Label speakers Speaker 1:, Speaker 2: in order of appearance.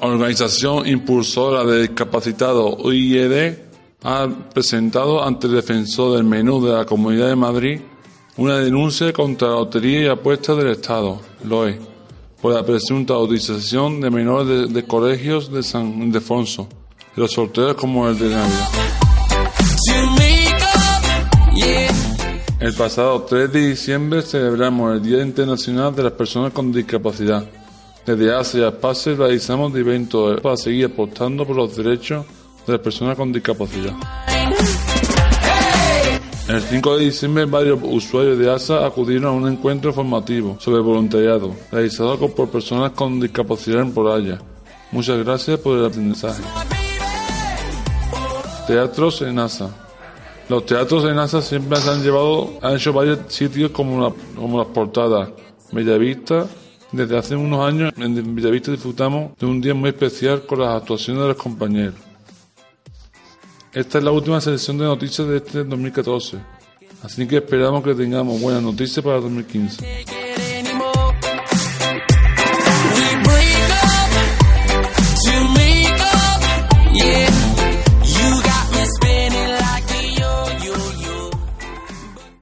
Speaker 1: organización impulsora de discapacitados UIED ha presentado ante el defensor del menú de la Comunidad de Madrid una denuncia contra la Lotería y Apuestas del Estado, LOE, por la presunta utilización de menores de, colegios de San Ildefonso, de los sorteos como el de Navidad. El pasado 3 de diciembre celebramos el Día Internacional de las Personas con Discapacidad. Desde hace Espacio realizamos eventos para seguir apostando por los derechos de las personas con discapacidad. El 5 de diciembre varios usuarios de ASA acudieron a un encuentro formativo sobre voluntariado realizado por personas con discapacidad en Poraya. Muchas gracias por el aprendizaje. Teatros en ASA. Los teatros en ASA siempre se han llevado, han hecho varios sitios como, como las portadas, Bellavista, desde hace unos años en Villavista disfrutamos de un día muy especial con las actuaciones de los compañeros. Esta es la última selección de noticias de este 2014, así que esperamos que tengamos buenas noticias para 2015.